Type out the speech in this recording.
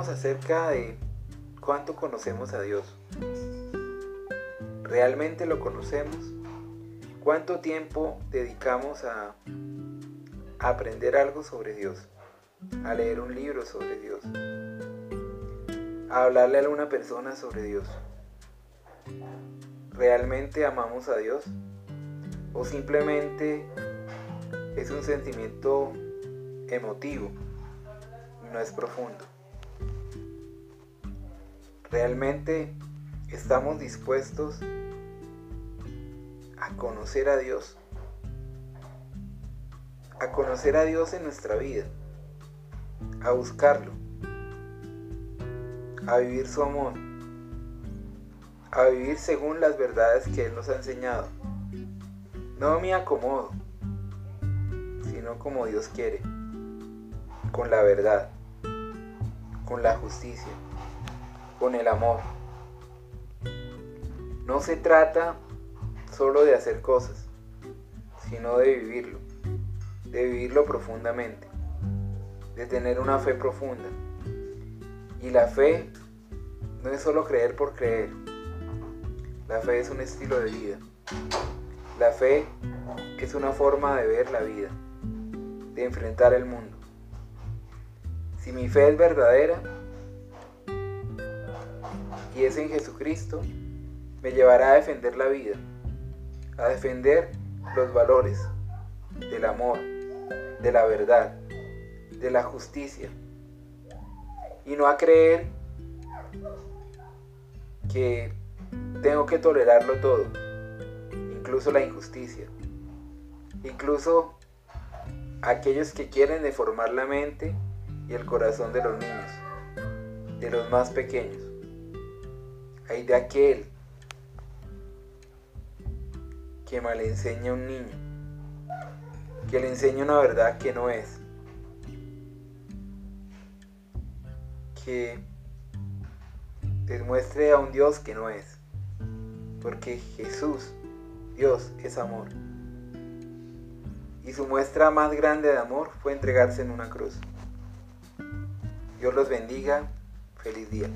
acerca de cuánto conocemos a Dios. ¿Realmente lo conocemos? ¿Cuánto tiempo dedicamos a aprender algo sobre Dios? A leer un libro sobre Dios. A hablarle a alguna persona sobre Dios. ¿Realmente amamos a Dios? ¿O simplemente es un sentimiento emotivo no es profundo? ¿Realmente estamos dispuestos a conocer a Dios? A conocer a Dios en nuestra vida, a buscarlo, a vivir su amor, a vivir según las verdades que Él nos ha enseñado. No me acomodo, sino como Dios quiere, con la verdad, con la justicia con el amor. No se trata solo de hacer cosas, sino de vivirlo, de vivirlo profundamente, de tener una fe profunda. Y la fe no es solo creer por creer, la fe es un estilo de vida. La fe es una forma de ver la vida, de enfrentar el mundo. Si mi fe es verdadera, y es en Jesucristo, me llevará a defender la vida, a defender los valores del amor, de la verdad, de la justicia, y no a creer que tengo que tolerarlo todo, incluso la injusticia, incluso aquellos que quieren deformar la mente y el corazón de los niños, de los más pequeños hay de aquel que mal enseña a un niño, que le enseña una verdad que no es, que demuestre a un Dios que no es, porque Jesús, Dios, es amor. Y su muestra más grande de amor fue entregarse en una cruz. Dios los bendiga. Feliz día.